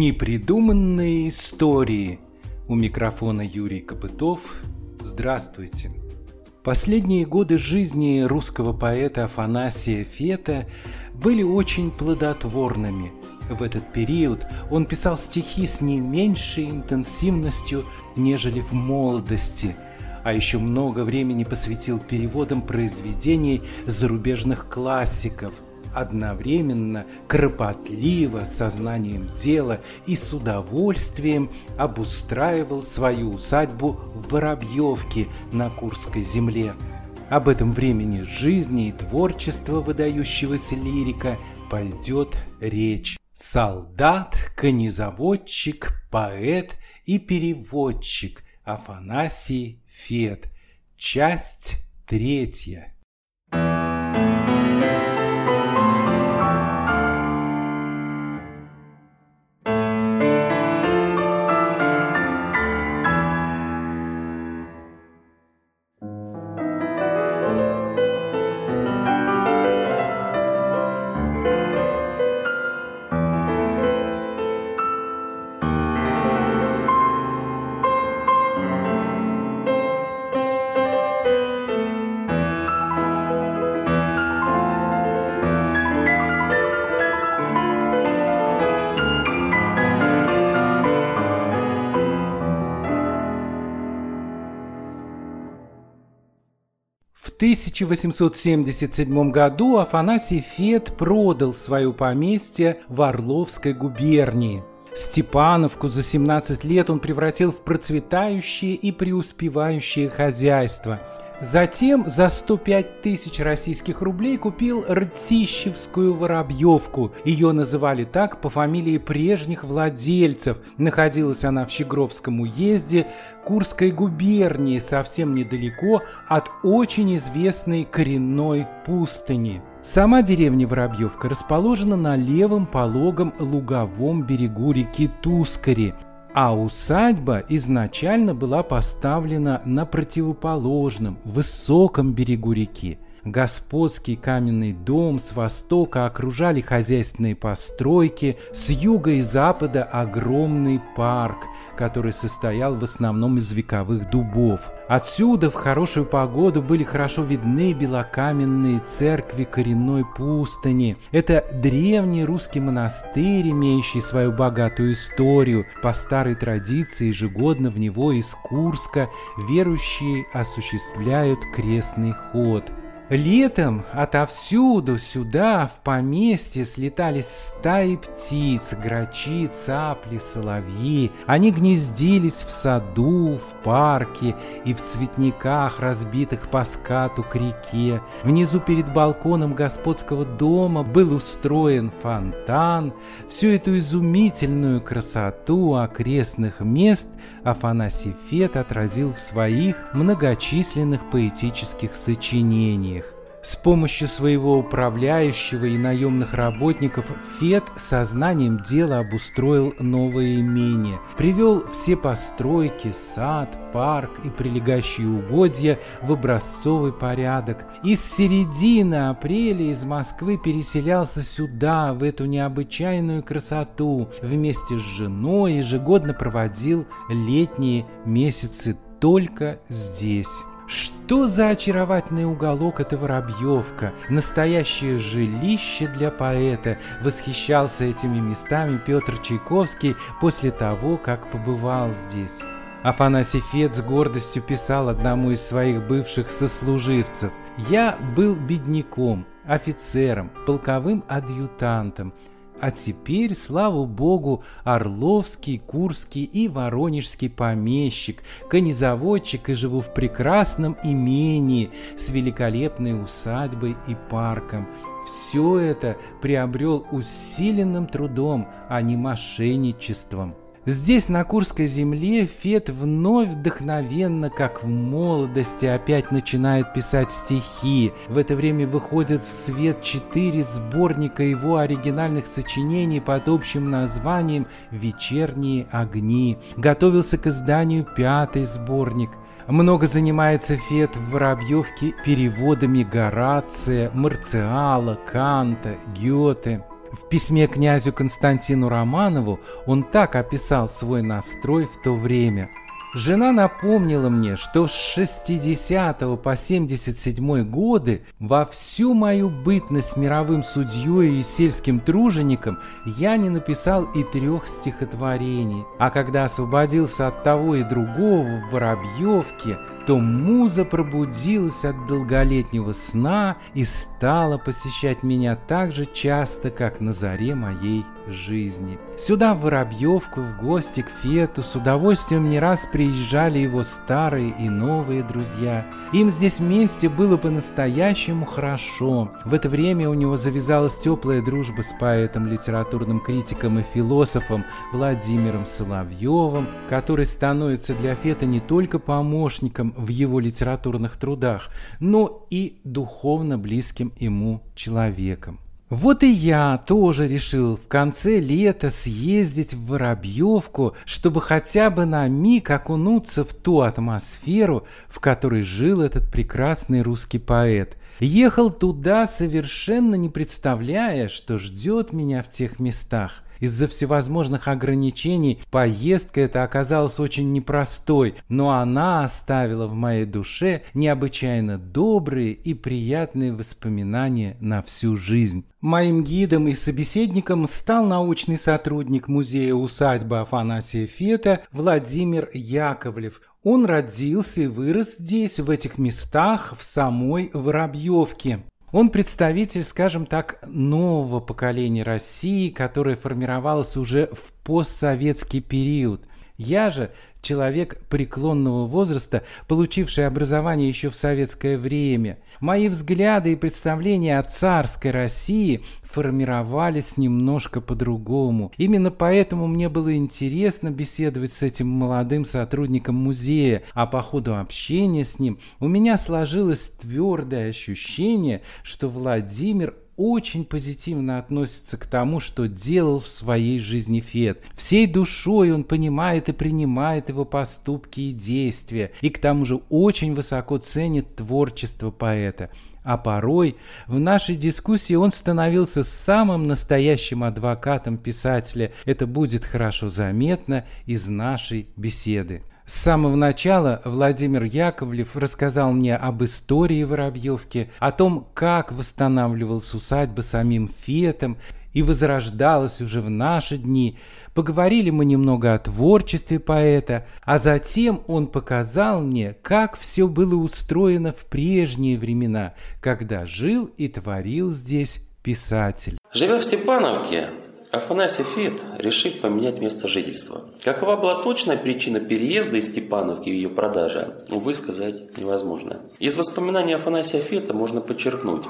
Непридуманные истории. У микрофона Юрий Копытов. Здравствуйте. Последние годы жизни русского поэта Афанасия Фета были очень плодотворными. В этот период он писал стихи с не меньшей интенсивностью, нежели в молодости, а еще много времени посвятил переводам произведений зарубежных классиков – одновременно, кропотливо, сознанием дела и с удовольствием обустраивал свою усадьбу в Воробьевке на Курской земле. Об этом времени жизни и творчества выдающегося лирика пойдет речь. Солдат, конезаводчик, поэт и переводчик Афанасий Фет. Часть третья. 1877 году Афанасий Фет продал свое поместье в Орловской губернии. Степановку за 17 лет он превратил в процветающее и преуспевающее хозяйство – Затем за 105 тысяч российских рублей купил Ртищевскую Воробьевку. Ее называли так по фамилии прежних владельцев. Находилась она в Щегровском уезде Курской губернии, совсем недалеко от очень известной коренной пустыни. Сама деревня Воробьевка расположена на левом пологом луговом берегу реки Тускари, а усадьба изначально была поставлена на противоположном, высоком берегу реки – Господский каменный дом с востока окружали хозяйственные постройки, с юга и запада огромный парк, который состоял в основном из вековых дубов. Отсюда в хорошую погоду были хорошо видны белокаменные церкви коренной пустыни. Это древний русский монастырь, имеющий свою богатую историю. По старой традиции ежегодно в него из Курска верующие осуществляют крестный ход – Летом отовсюду сюда, в поместье, слетались стаи птиц, грачи, цапли, соловьи. Они гнездились в саду, в парке и в цветниках, разбитых по скату к реке. Внизу перед балконом господского дома был устроен фонтан. Всю эту изумительную красоту окрестных мест Афанасий Фет отразил в своих многочисленных поэтических сочинениях. С помощью своего управляющего и наемных работников Фет сознанием дела обустроил новое имение, привел все постройки, сад, парк и прилегающие угодья в образцовый порядок. И с середины апреля из Москвы переселялся сюда, в эту необычайную красоту, вместе с женой ежегодно проводил летние месяцы только здесь. Что за очаровательный уголок эта Воробьевка, настоящее жилище для поэта, восхищался этими местами Петр Чайковский после того, как побывал здесь. Афанасий Фет с гордостью писал одному из своих бывших сослуживцев «Я был бедняком, офицером, полковым адъютантом, а теперь, слава богу, Орловский, Курский и Воронежский помещик, конезаводчик и живу в прекрасном имении с великолепной усадьбой и парком. Все это приобрел усиленным трудом, а не мошенничеством. Здесь, на Курской земле, Фет вновь вдохновенно, как в молодости, опять начинает писать стихи. В это время выходят в свет четыре сборника его оригинальных сочинений под общим названием «Вечерние огни». Готовился к изданию пятый сборник. Много занимается Фет в Воробьевке переводами Горация, Марциала, Канта, Гёте. В письме князю Константину Романову он так описал свой настрой в то время – Жена напомнила мне, что с 60 по 77 годы во всю мою бытность мировым судьей и сельским тружеником я не написал и трех стихотворений. А когда освободился от того и другого в Воробьевке, то муза пробудилась от долголетнего сна и стала посещать меня так же часто, как на заре моей жизни. Сюда, в Воробьевку, в гости к Фету, с удовольствием не раз приезжали его старые и новые друзья. Им здесь вместе было по-настоящему хорошо. В это время у него завязалась теплая дружба с поэтом, литературным критиком и философом Владимиром Соловьевым, который становится для Фета не только помощником в его литературных трудах, но и духовно близким ему человеком. Вот и я тоже решил в конце лета съездить в Воробьевку, чтобы хотя бы на миг окунуться в ту атмосферу, в которой жил этот прекрасный русский поэт. Ехал туда, совершенно не представляя, что ждет меня в тех местах. Из-за всевозможных ограничений поездка эта оказалась очень непростой, но она оставила в моей душе необычайно добрые и приятные воспоминания на всю жизнь. Моим гидом и собеседником стал научный сотрудник музея усадьбы Афанасия Фета Владимир Яковлев. Он родился и вырос здесь, в этих местах, в самой Воробьевке. Он представитель, скажем так, нового поколения России, которое формировалось уже в постсоветский период. Я же человек преклонного возраста, получивший образование еще в советское время. Мои взгляды и представления о царской России формировались немножко по-другому. Именно поэтому мне было интересно беседовать с этим молодым сотрудником музея, а по ходу общения с ним у меня сложилось твердое ощущение, что Владимир очень позитивно относится к тому, что делал в своей жизни Фет. Всей душой он понимает и принимает его поступки и действия, и к тому же очень высоко ценит творчество поэта. А порой в нашей дискуссии он становился самым настоящим адвокатом писателя. Это будет хорошо заметно из нашей беседы. С самого начала Владимир Яковлев рассказал мне об истории Воробьевки, о том, как восстанавливалась усадьба самим Фетом и возрождалась уже в наши дни. Поговорили мы немного о творчестве поэта, а затем он показал мне, как все было устроено в прежние времена, когда жил и творил здесь писатель. Живя в Степановке, Афанасий Фет решит поменять место жительства. Какова была точная причина переезда из Степановки и ее продажи, увы, сказать невозможно. Из воспоминаний Афанасия Фета можно подчеркнуть.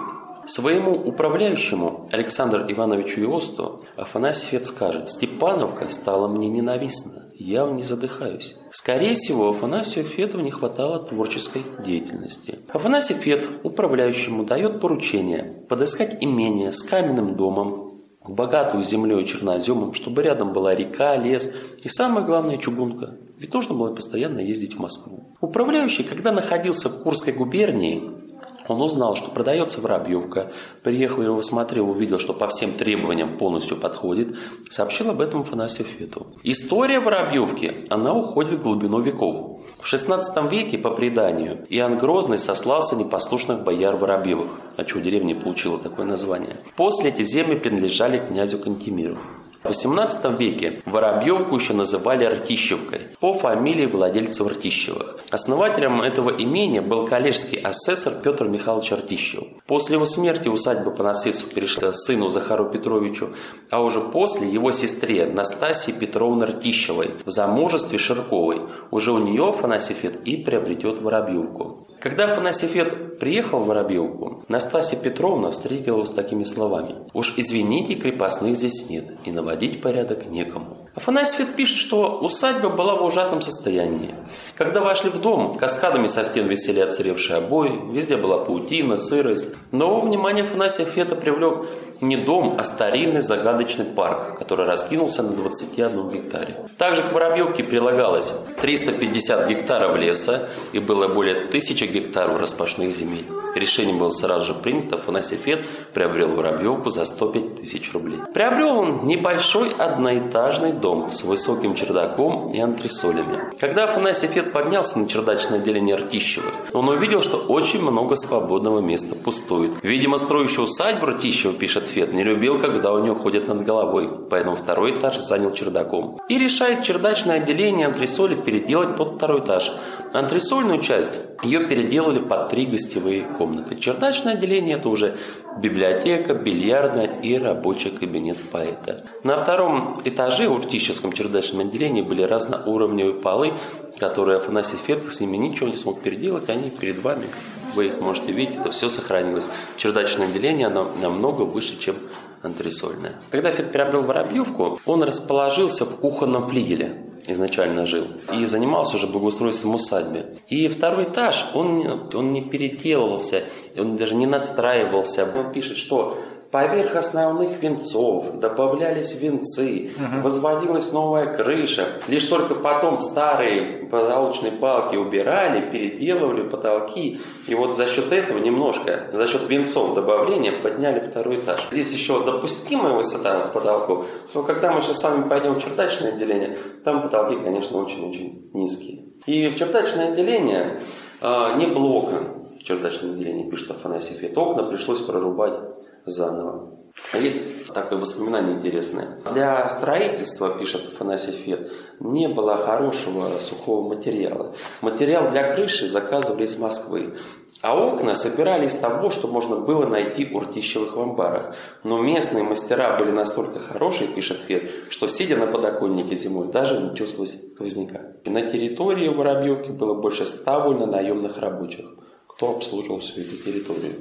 Своему управляющему Александру Ивановичу Иосту Афанасий Фет скажет «Степановка стала мне ненавистна, я в ней задыхаюсь». Скорее всего, Афанасию Фету не хватало творческой деятельности. Афанасий Фет управляющему дает поручение подыскать имение с каменным домом, богатую землей черноземом, чтобы рядом была река, лес и самое главное чугунка. Ведь нужно было постоянно ездить в Москву. Управляющий, когда находился в Курской губернии, он узнал, что продается Воробьевка, приехал его смотрел, увидел, что по всем требованиям полностью подходит, сообщил об этом Афанасию Фету. История Воробьевки, она уходит в глубину веков. В 16 веке, по преданию, Иоанн Грозный сослался непослушных бояр Воробьевых, а чего деревня получила такое название. После эти земли принадлежали князю Кантемиру. В XVIII веке Воробьевку еще называли Ртищевкой по фамилии владельцев Ртищевых. Основателем этого имения был коллежский асессор Петр Михайлович Ртищев. После его смерти усадьба по наследству перешла сыну Захару Петровичу, а уже после его сестре Настасии Петровны Ртищевой в замужестве Ширковой. Уже у нее Афанасьев и приобретет Воробьевку. Когда Афанасьев приехал в Воробьевку, Настасья Петровна встретила его с такими словами. «Уж извините, крепостных здесь нет, и на наводить порядок некому. Афанасьев пишет, что усадьба была в ужасном состоянии. Когда вошли в дом, каскадами со стен висели отсыревшие обои, везде была паутина, сырость. Но внимание Афанасия Фета привлек не дом, а старинный загадочный парк, который раскинулся на 21 гектаре. Также к Воробьевке прилагалось 350 гектаров леса и было более 1000 гектаров распашных земель. Решение было сразу же принято, Афанасий Фет приобрел Воробьевку за 105 тысяч рублей. Приобрел он небольшой одноэтажный дом с высоким чердаком и антресолями. Когда Афанасий Фет поднялся на чердачное отделение Ртищевых, он увидел, что очень много свободного места пустует. Видимо, строящий усадьбу Ртищева, пишет Фет, не любил, когда у него ходят над головой, поэтому второй этаж занял чердаком. И решает чердачное отделение антресоли переделать под второй этаж. Антресольную часть ее переделали под три гостевые комнаты. Чердачное отделение это уже библиотека, бильярдная и рабочий кабинет поэта. На втором этаже в Уртищевском чердачном отделении были разноуровневые полы, которые Афанасий Фетов с ними ничего не смог переделать, они перед вами, вы их можете видеть, это все сохранилось. Чердачное отделение оно намного выше, чем антресольное. Когда Фет приобрел Воробьевку, он расположился в кухонном флигеле изначально жил. И занимался уже благоустройством усадьбы. И второй этаж, он, он не переделывался, он даже не надстраивался. Он пишет, что Поверх основных венцов добавлялись венцы, угу. возводилась новая крыша. Лишь только потом старые потолочные балки убирали, переделывали потолки. И вот за счет этого немножко, за счет венцов добавления подняли второй этаж. Здесь еще допустимая высота потолков. Но когда мы сейчас с вами пойдем в чердачное отделение, там потолки, конечно, очень-очень низкие. И в чердачное отделение э, не в чердачном отделении, пишет Афанасьев. Это окна пришлось прорубать заново. Есть такое воспоминание интересное. Для строительства, пишет Афанасий Фет, не было хорошего сухого материала. Материал для крыши заказывали из Москвы. А окна собирали из того, что можно было найти у ртищевых в амбарах. Но местные мастера были настолько хорошие, пишет Фет, что сидя на подоконнике зимой, даже не чувствовалось сквозняка. На территории Воробьевки было больше ста вольно наемных рабочих, кто обслуживал всю эту территорию.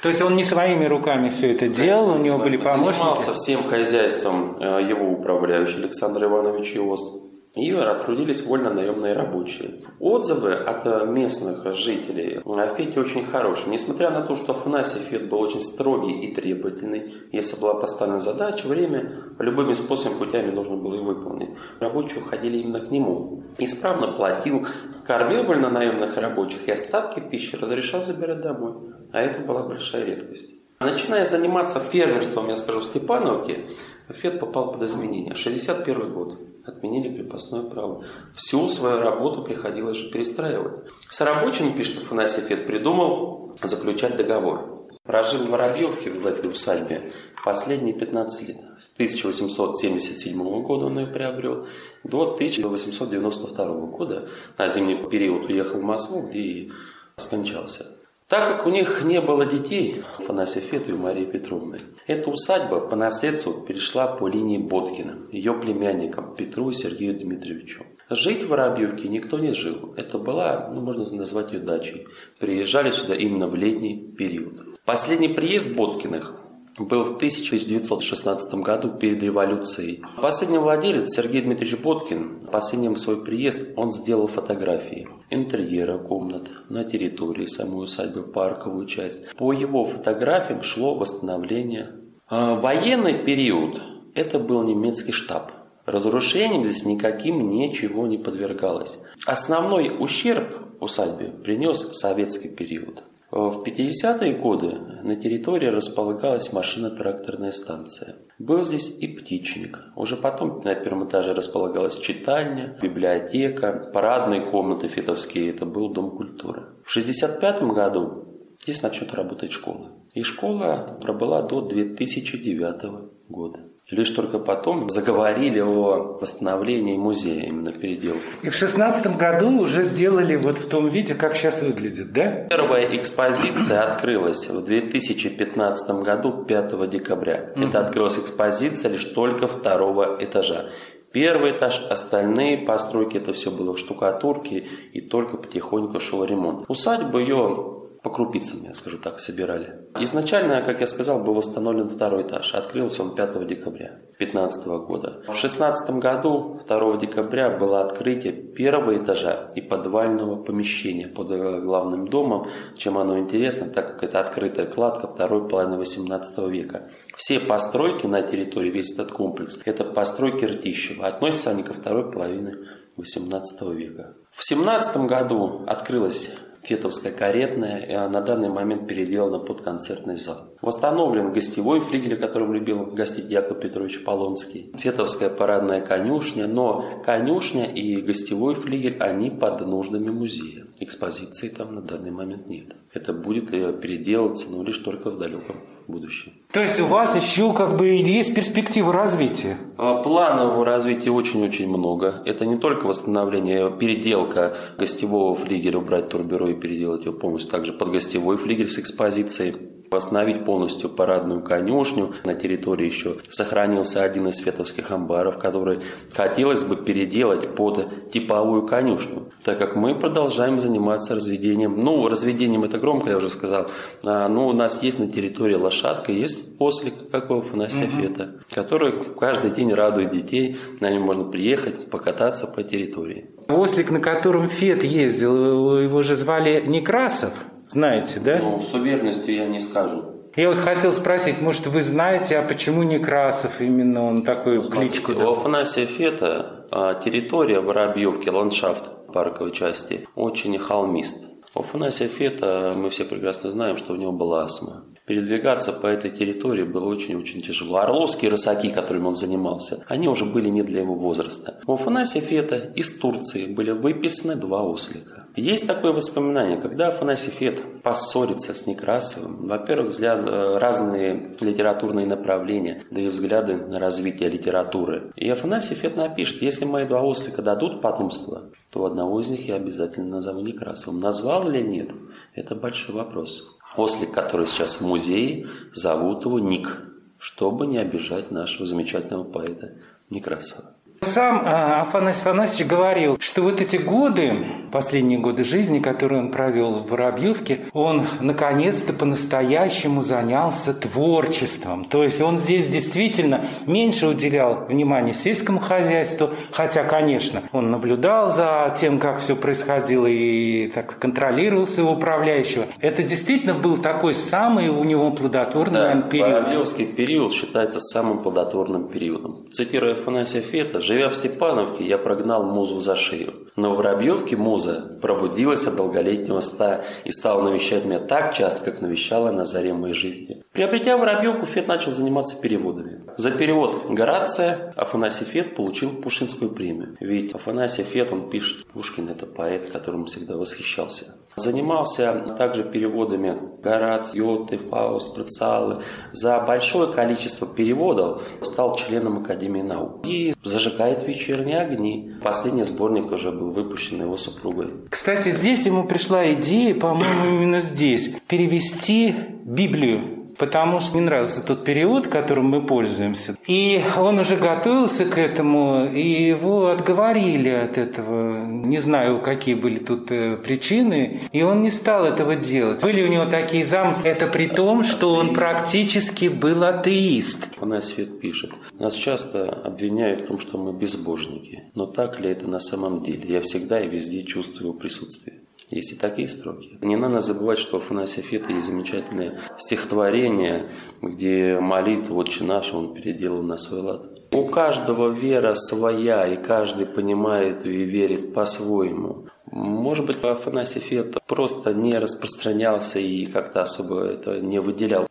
То есть он не своими руками все это делал, у него были помощники? Занимался всем хозяйством э, его управляющий Александр Иванович Иост. И трудились вольно наемные рабочие. Отзывы от местных жителей о Фете очень хорошие. Несмотря на то, что Афанасий Фет был очень строгий и требовательный, если была поставлена задача, время любыми способами, путями нужно было ее выполнить. Рабочие уходили именно к нему. Исправно платил, кормил вольнонаемных рабочих и остатки пищи разрешал забирать домой. А это была большая редкость. Начиная заниматься фермерством, я скажу, в Степановке, Фет попал под изменения. 61 год. Отменили крепостное право. Всю свою работу приходилось же перестраивать. С рабочими, пишет Афанасий Фет, придумал заключать договор. Прожил в Воробьевке в этой усадьбе последние 15 лет. С 1877 года он ее приобрел до 1892 года. На зимний период уехал в Москву, где и скончался. Так как у них не было детей, Афанасия Фету и Марии Петровны, эта усадьба по наследству перешла по линии Боткина, ее племянникам Петру и Сергею Дмитриевичу. Жить в Воробьевке никто не жил. Это была, ну, можно назвать ее дачей. Приезжали сюда именно в летний период. Последний приезд Боткиных был в 1916 году перед революцией. Последний владелец Сергей Дмитриевич Боткин, последним свой приезд он сделал фотографии интерьера комнат на территории самой усадьбы, парковую часть. По его фотографиям шло восстановление. А военный период – это был немецкий штаб. Разрушением здесь никаким ничего не подвергалось. Основной ущерб усадьбе принес советский период – в 50-е годы на территории располагалась машино-тракторная станция. Был здесь и птичник. Уже потом на первом этаже располагалась читальня, библиотека, парадные комнаты фитовские. Это был Дом культуры. В 65 году здесь начнет работать школа. И школа пробыла до 2009 года. Лишь только потом заговорили о восстановлении музея, именно переделку. И в шестнадцатом году уже сделали вот в том виде, как сейчас выглядит, да? Первая экспозиция открылась в 2015 году, 5 декабря. Mm-hmm. Это открылась экспозиция лишь только второго этажа. Первый этаж, остальные постройки, это все было в штукатурке, и только потихоньку шел ремонт. Усадьбу ее по крупицам, я скажу так, собирали. Изначально, как я сказал, был восстановлен второй этаж. Открылся он 5 декабря 2015 года. В 2016 году, 2 декабря, было открытие первого этажа и подвального помещения под главным домом. Чем оно интересно, так как это открытая кладка второй половины 18 века. Все постройки на территории, весь этот комплекс, это постройки Ртищева. Относятся они ко второй половине 18 века. В 17 году открылась Фетовская каретная, на данный момент переделана под концертный зал. Восстановлен гостевой флигель, которым любил гостить Яков Петрович Полонский. Фетовская парадная конюшня, но конюшня и гостевой флигель, они под нуждами музея. Экспозиции там на данный момент нет. Это будет ли переделаться, но лишь только в далеком будущем. То есть у вас еще как бы есть перспективы развития? А, планов развития очень-очень много. Это не только восстановление, переделка гостевого флигеля, убрать турбюро и переделать его полностью. Также под гостевой флигель с экспозицией восстановить полностью парадную конюшню. На территории еще сохранился один из световских амбаров, который хотелось бы переделать под типовую конюшню, так как мы продолжаем заниматься разведением. Ну, разведением это громко, я уже сказал. А, ну, у нас есть на территории лошадка, есть ослик, как у Афанасия угу. Фета, который каждый день радует детей. На нем можно приехать, покататься по территории. Ослик, на котором Фет ездил, его же звали Некрасов. Знаете, да? Ну, с уверенностью я не скажу. Я вот хотел спросить, может, вы знаете, а почему Некрасов именно он такой ну, кличку дал? У Афанасия Фета а, территория Воробьевки, ландшафт парковой части, очень холмист. У Афанасия Фета мы все прекрасно знаем, что у него была астма. Передвигаться по этой территории было очень-очень тяжело. Орловские рысаки, которыми он занимался, они уже были не для его возраста. У Афанасия Фета из Турции были выписаны два ослика. Есть такое воспоминание, когда Афанасий Фет поссорится с Некрасовым, во-первых, взгляд, э, разные литературные направления, да и взгляды на развитие литературы. И Афанасий Фет напишет, если мои два ослика дадут потомство, то одного из них я обязательно назову Некрасовым. Назвал или нет? Это большой вопрос. Ослик, который сейчас в музее, зовут его Ник, чтобы не обижать нашего замечательного поэта Некрасова. Сам а, Афанасий Афанасьевич говорил, что вот эти годы, последние годы жизни, которые он провел в Воробьевке, он наконец-то по-настоящему занялся творчеством. То есть он здесь действительно меньше уделял внимания сельскому хозяйству, хотя, конечно, он наблюдал за тем, как все происходило и так контролировал своего управляющего. Это действительно был такой самый у него плодотворный да, наверное, период. Воробьевский период считается самым плодотворным периодом. Цитируя Афанасия Фета, Живя в Степановке, я прогнал музу за шею. Но в Воробьевке муза пробудилась от долголетнего ста и стала навещать меня так часто, как навещала на заре моей жизни. Приобретя Воробьевку, Фет начал заниматься переводами. За перевод Горация Афанасий Фет получил Пушкинскую премию. Ведь Афанасий Фет, он пишет, Пушкин это поэт, которым всегда восхищался. Занимался также переводами Горац, Йоты, Фауст, Прицалы. За большое количество переводов стал членом Академии наук. И зажигает вечерние огни. Последний сборник уже был выпущен его супругой. Кстати, здесь ему пришла идея, по-моему, именно здесь, перевести Библию потому что мне нравился тот период, которым мы пользуемся. И он уже готовился к этому, и его отговорили от этого. Не знаю, какие были тут э, причины, и он не стал этого делать. Были у него такие замыслы, это при том, что он практически был атеист. Свет пишет, нас часто обвиняют в том, что мы безбожники. Но так ли это на самом деле? Я всегда и везде чувствую присутствие. Есть и такие строки. Не надо забывать, что у Афанасия Фета есть замечательное стихотворение, где молитву «Отче наш» он переделал на свой лад. У каждого вера своя, и каждый понимает ее и верит по-своему. Может быть, Афанасий Фет просто не распространялся и как-то особо это не выделял.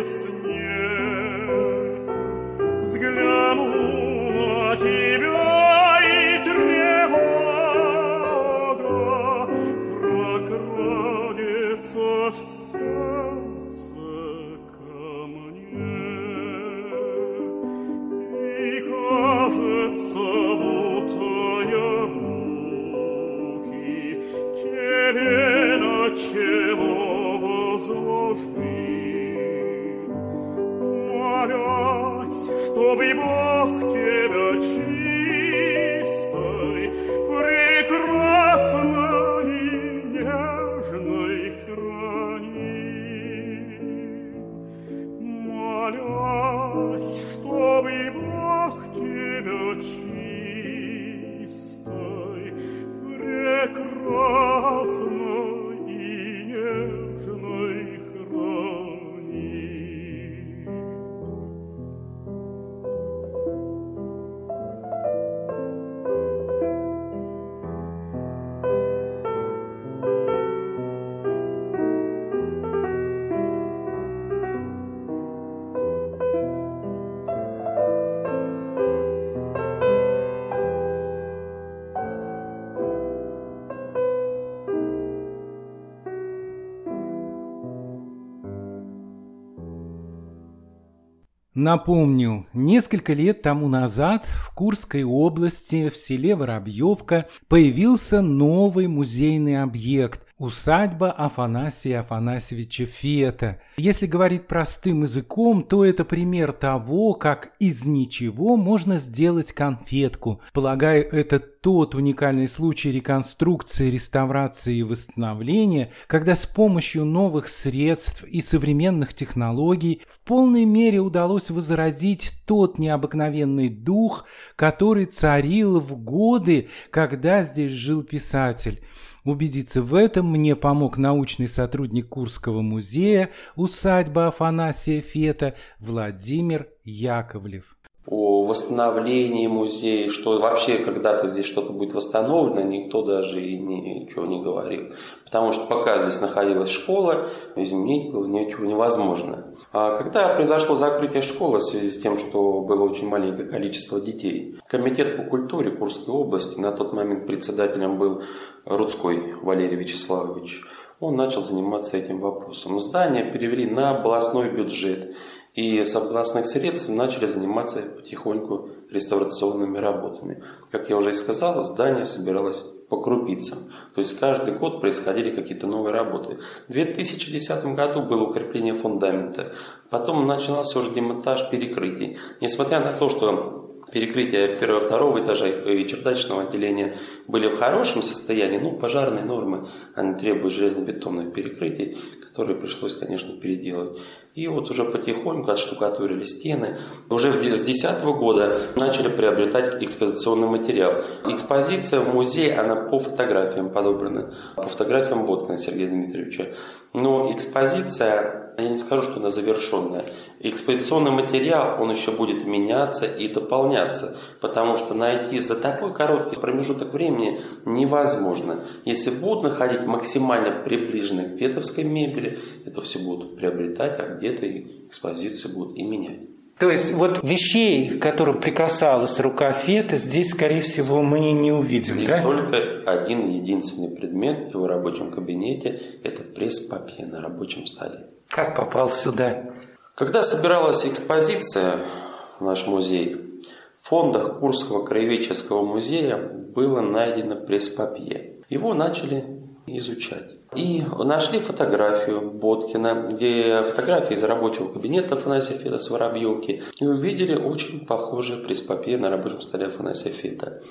В сне взглянула тебе. Чтобы Напомню, несколько лет тому назад в Курской области в селе Воробьевка появился новый музейный объект – усадьба Афанасия Афанасьевича Фета. Если говорить простым языком, то это пример того, как из ничего можно сделать конфетку. Полагаю, это тот уникальный случай реконструкции, реставрации и восстановления, когда с помощью новых средств и современных технологий в полной мере удалось возродить тот необыкновенный дух, который царил в годы, когда здесь жил писатель. Убедиться в этом мне помог научный сотрудник Курского музея усадьба Афанасия Фета Владимир Яковлев о восстановлении музея, что вообще когда-то здесь что-то будет восстановлено, никто даже и ничего не говорил. Потому что пока здесь находилась школа, изменить было ничего невозможно. А когда произошло закрытие школы в связи с тем, что было очень маленькое количество детей, комитет по культуре Курской области, на тот момент председателем был Рудской Валерий Вячеславович, он начал заниматься этим вопросом. Здание перевели на областной бюджет. И с областных средств начали заниматься потихоньку реставрационными работами. Как я уже и сказал, здание собиралось по крупицам. То есть каждый год происходили какие-то новые работы. В 2010 году было укрепление фундамента. Потом начался уже демонтаж перекрытий. Несмотря на то, что перекрытия первого, второго этажа и чердачного отделения были в хорошем состоянии, ну, пожарные нормы, они требуют железнобетонных перекрытий, которые пришлось, конечно, переделать. И вот уже потихоньку отштукатурили стены. Уже с 2010 года начали приобретать экспозиционный материал. Экспозиция в музее, она по фотографиям подобрана, по фотографиям Боткина Сергея Дмитриевича. Но экспозиция, я не скажу, что она завершенная. Экспозиционный материал, он еще будет меняться и дополняться, потому что найти за такой короткий промежуток времени невозможно. Если будут находить максимально приближенной к фетовской мебели, это все будут приобретать, а где-то экспозицию будут и менять. То есть вот вещей, к которым прикасалась рука Фета, здесь, скорее всего, мы не увидим, Здесь да? только один единственный предмет в его рабочем кабинете – это пресс-папье на рабочем столе. Как попал сюда? Когда собиралась экспозиция в наш музей, в фондах Курского краеведческого музея было найдено пресс-папье. Его начали изучать. И нашли фотографию Боткина, где фотография из рабочего кабинета Афанасия Феда с Воробьевки, и увидели очень похожее пресс-папье на рабочем столе Афанасия Феда.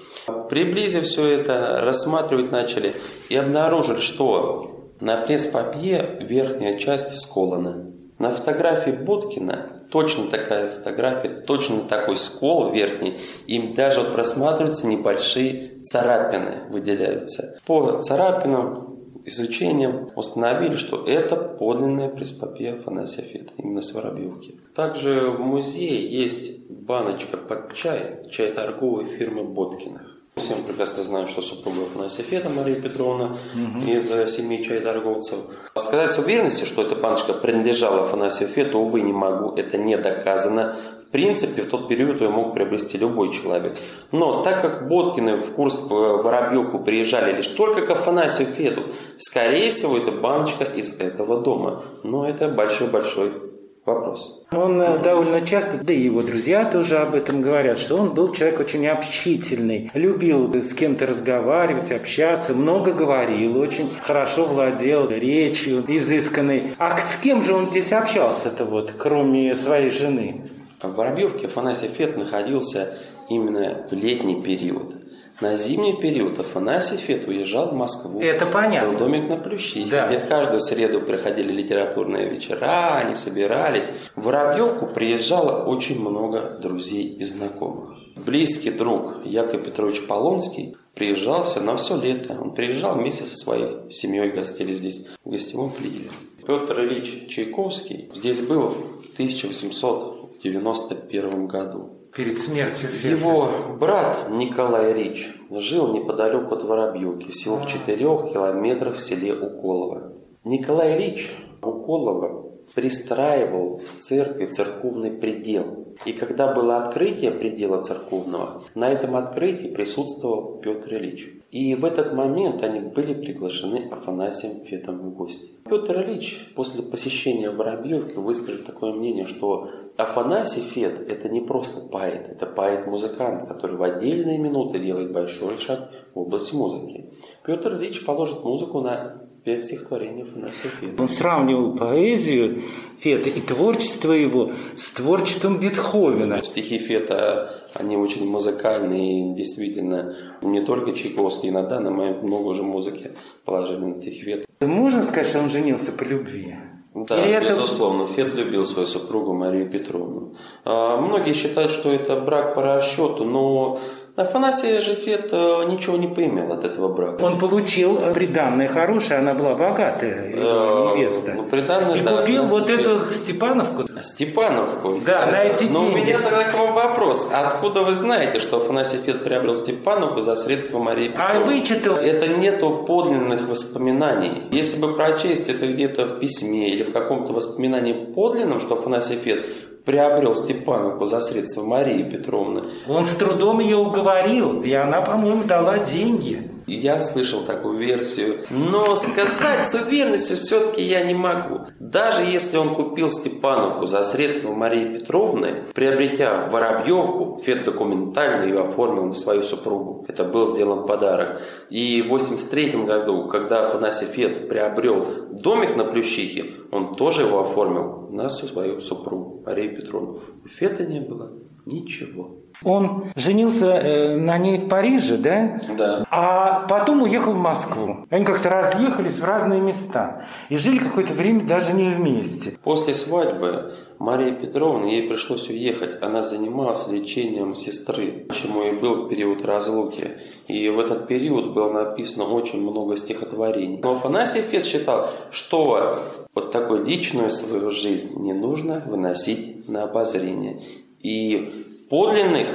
Приблизив все это, рассматривать начали и обнаружили, что на пресс-папье верхняя часть сколана. На фотографии Боткина точно такая фотография, точно такой скол верхний, им даже вот просматриваются небольшие царапины, выделяются. По царапинам изучением установили, что это подлинная преспапия Афанасия Фета, именно с Воробьевки. Также в музее есть баночка под чай, чай торговой фирмы Боткиных. Всем прекрасно знаю, что супруга Афанасия Феда Мария Петровна угу. из семьи чайторговцев. Сказать с уверенностью, что эта баночка принадлежала Афанасию Фету, увы, не могу, это не доказано. В принципе, в тот период ее мог приобрести любой человек. Но так как Боткины в Курск, в Воробьевку приезжали лишь только к Афанасию Фету, скорее всего, это баночка из этого дома. Но это большой-большой вопрос. Он э, довольно часто, да и его друзья тоже об этом говорят, что он был человек очень общительный, любил с кем-то разговаривать, общаться, много говорил, очень хорошо владел речью изысканной. А с кем же он здесь общался-то вот, кроме своей жены? В Воробьевке Афанасий Фет находился именно в летний период. На зимний период Афанасий Фет уезжал в Москву. Это понятно. Был домик на Плющи, Да. где каждую среду проходили литературные вечера, они собирались. В Воробьевку приезжало очень много друзей и знакомых. Близкий друг Яков Петрович Полонский приезжался на все лето. Он приезжал вместе со своей семьей, гостили здесь в гостевом флигеле. Петр Ильич Чайковский здесь был в 1891 году. Перед смертью Фета. Его брат Николай Рич жил неподалеку от Воробьевки, всего в четырех километрах в селе Уколово. Николай Рич Уколово пристраивал в церкви церковный предел. И когда было открытие предела церковного, на этом открытии присутствовал Петр Ильич. И в этот момент они были приглашены Афанасием Фетом в гости. Петр Ильич после посещения Воробьевки выскажет такое мнение, что Афанасий Фет – это не просто поэт, это поэт-музыкант, который в отдельные минуты делает большой шаг в области музыки. Петр Ильич положит музыку на пять стихотворений Афанасия Фета. Он сравнивал поэзию Фета и творчество его с творчеством Бетховена. Стихи Фета, они очень музыкальные, действительно, не только Чайковский, на данный момент много уже музыки положили на стихи Фета. Можно сказать, что он женился по любви? Да, Или это- безусловно, Фет любил свою супругу Марию Петровну. А, Многие считают, что это брак по расчету, но Афанасия же Фет э, ничего не поимел от этого брака. Он получил приданное хорошее, она была богатая, его Э, невеста. ну, приданое, и да, купил Афанасий вот эту Степановку. Степановку. Да, на эти Но у деньги. меня тогда к вам вопрос. Откуда вы знаете, что Афанасий Фет приобрел Степановку за средства Марии А Петровны? вычитал. Это нету подлинных воспоминаний. Если бы прочесть это где-то в письме или в каком-то воспоминании подлинном, что Афанасий Фет приобрел Степановку за средства Марии Петровны, Он с трудом ее уговорил, и она, по-моему, дала деньги. Я слышал такую версию. Но сказать с уверенностью все-таки я не могу. Даже если он купил Степановку за средства Марии Петровны, приобретя Воробьевку, Фет документально ее оформил на свою супругу. Это был сделан подарок. И в 83 году, когда Афанасий Фет приобрел домик на Плющихе, он тоже его оформил на свою супругу Марию Петровну. У Фета не было ничего. Он женился э, на ней в Париже, да? Да. А потом уехал в Москву. Они как-то разъехались в разные места. И жили какое-то время даже не вместе. После свадьбы Марии Петровны ей пришлось уехать. Она занималась лечением сестры, чему и был период разлуки. И в этот период было написано очень много стихотворений. Но Афанасий Фет считал, что вот такую личную свою жизнь не нужно выносить на обозрение. И подлинных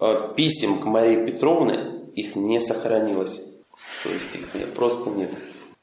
э, писем к Марии Петровне их не сохранилось. То есть их просто нет.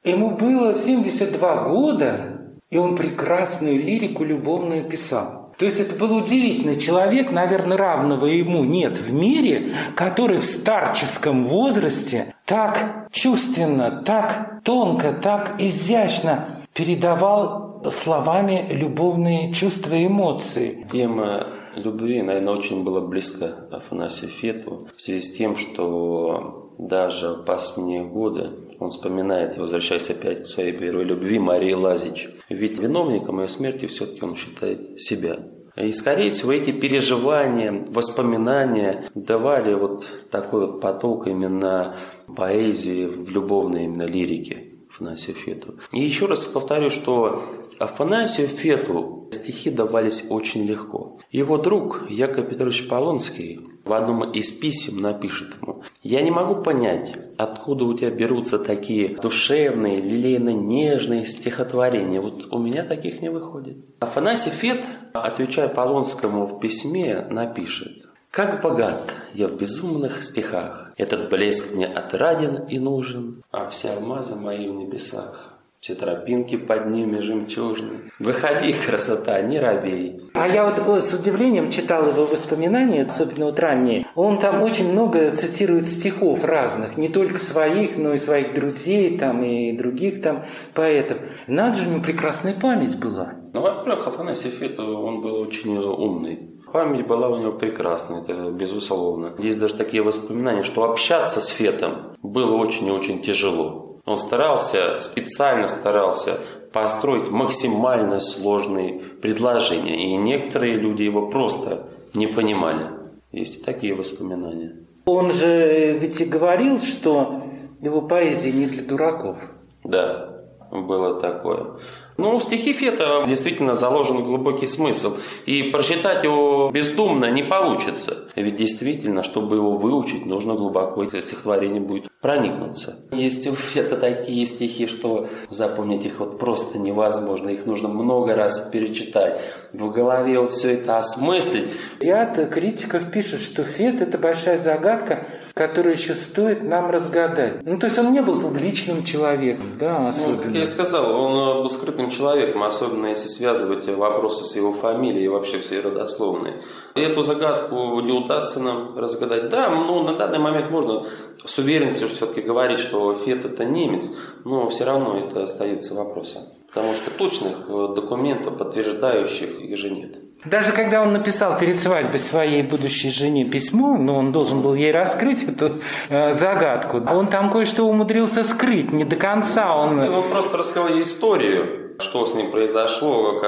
Ему было 72 года, и он прекрасную лирику любовную писал. То есть это был удивительный человек, наверное, равного ему нет в мире, который в старческом возрасте так чувственно, так тонко, так изящно передавал словами любовные чувства и эмоции. Тема любви, наверное, очень была близка Афанасию Фету в связи с тем, что даже в последние годы он вспоминает, возвращаясь опять к своей первой любви, Марии Лазич. Ведь виновником ее смерти все-таки он считает себя. И, скорее всего, эти переживания, воспоминания давали вот такой вот поток именно поэзии в любовной именно лирике. Афанасию Фету. И еще раз повторю, что Афанасию Фету стихи давались очень легко. Его друг Яков Петрович Полонский в одном из писем напишет ему «Я не могу понять, откуда у тебя берутся такие душевные, лилейно-нежные стихотворения. Вот у меня таких не выходит». Афанасий Фет, отвечая Полонскому в письме, напишет как богат я в безумных стихах, Этот блеск мне отраден и нужен, А все алмазы мои в небесах. Все тропинки под ними жемчужны. Выходи, красота, не робей. А я вот с удивлением читал его воспоминания, особенно вот ранние. Он там очень много цитирует стихов разных, не только своих, но и своих друзей там и других там поэтов. Надо же, у него прекрасная память была. Ну, во-первых, Афанасий Фет, он был очень умный. Память была у него прекрасная, это безусловно. Есть даже такие воспоминания, что общаться с Фетом было очень и очень тяжело. Он старался, специально старался построить максимально сложные предложения. И некоторые люди его просто не понимали. Есть и такие воспоминания. Он же ведь и говорил, что его поэзия не для дураков. Да, было такое. Ну, стихи Фета действительно заложен глубокий смысл. И прочитать его бездумно не получится. Ведь действительно, чтобы его выучить, нужно глубоко это стихотворение будет проникнуться. Есть у Фета такие стихи, что запомнить их вот просто невозможно. Их нужно много раз перечитать. В голове вот все это осмыслить. Ряд критиков пишут, что Фет – это большая загадка, которую еще стоит нам разгадать. Ну, то есть он не был публичным человеком, да, особенно. Ну, как я и сказал, он был скрытым человеком, особенно если связывать вопросы с его фамилией и вообще всей родословной. И эту загадку не удастся нам разгадать. Да, ну, на данный момент можно с уверенностью все-таки говорить, что Фет это немец, но все равно это остается вопросом. Потому что точных э, документов, подтверждающих их же нет. Даже когда он написал перед свадьбой своей будущей жене письмо, но он должен был ей раскрыть эту э, загадку, а он там кое-что умудрился скрыть, не до конца он... Он просто рассказал ей историю, что с ним произошло,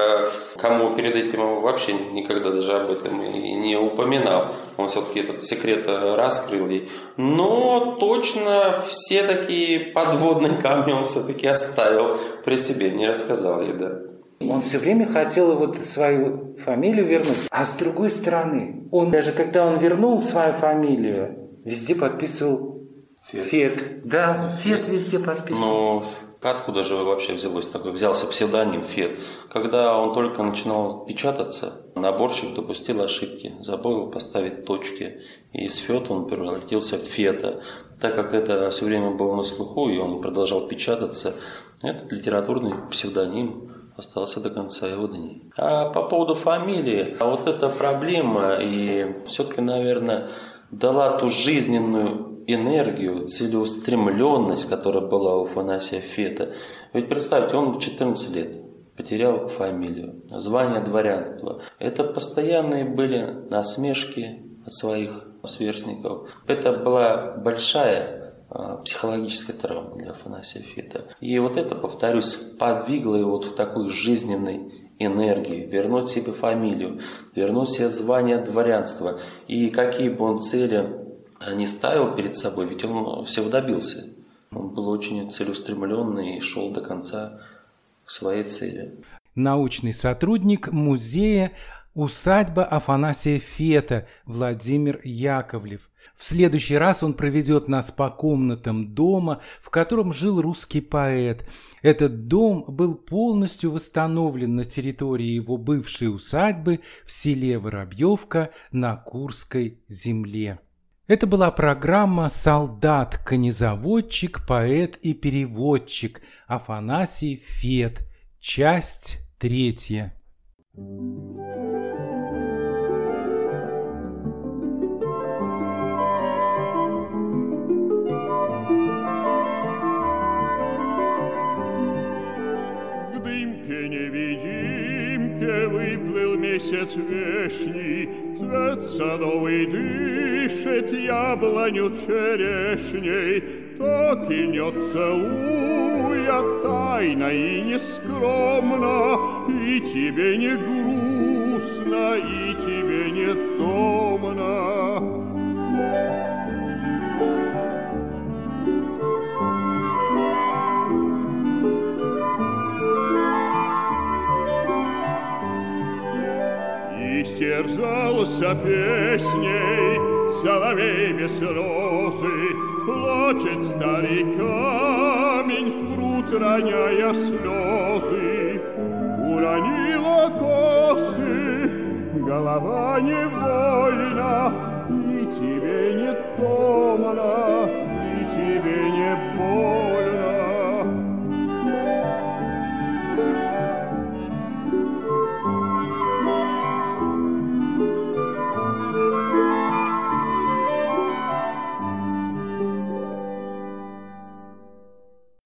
кому перед этим вообще никогда даже об этом и не упоминал. Он все-таки этот секрет раскрыл ей. Но точно все такие подводные камни он все-таки оставил при себе, не рассказал ей, да. Он все время хотел вот свою фамилию вернуть. А с другой стороны, он даже когда он вернул свою фамилию, везде подписывал Фет. Фет. Да, Фет, Фет везде подписывал. Ну, Откуда же вообще взялось такой, взялся псевдоним Фет? Когда он только начинал печататься, наборщик допустил ошибки, забыл поставить точки. И из Фета он превратился в Фета. Так как это все время было на слуху, и он продолжал печататься, этот литературный псевдоним остался до конца его дней. А по поводу фамилии, а вот эта проблема, и все-таки, наверное, дала ту жизненную энергию, целеустремленность, которая была у Афанасия Фета. Ведь представьте, он в 14 лет потерял фамилию, звание дворянства. Это постоянные были насмешки от своих сверстников. Это была большая а, психологическая травма для Афанасия Фета. И вот это, повторюсь, подвигло его вот в такой жизненной энергии, вернуть себе фамилию, вернуть себе звание дворянства. И какие бы он цели не ставил перед собой, ведь он всего добился. Он был очень целеустремленный и шел до конца к своей цели. Научный сотрудник музея Усадьба Афанасия Фета Владимир Яковлев. В следующий раз он проведет нас по комнатам дома, в котором жил русский поэт. Этот дом был полностью восстановлен на территории его бывшей усадьбы в селе Воробьевка на Курской земле. Это была программа «Солдат, конезаводчик, поэт и переводчик» Афанасий Фет, часть третья. В невидимке выплыл месяц вешний, Цвет садовый дышит яблоню черешней, Так и не целуя тайно и нескромно, И тебе не грустно, и тебе не томно. Лился песней соловей без розы, Плачет старик камень, в пруд роняя слезы. Уронила косы, голова невольна, И тебе не томно, и тебе не больно.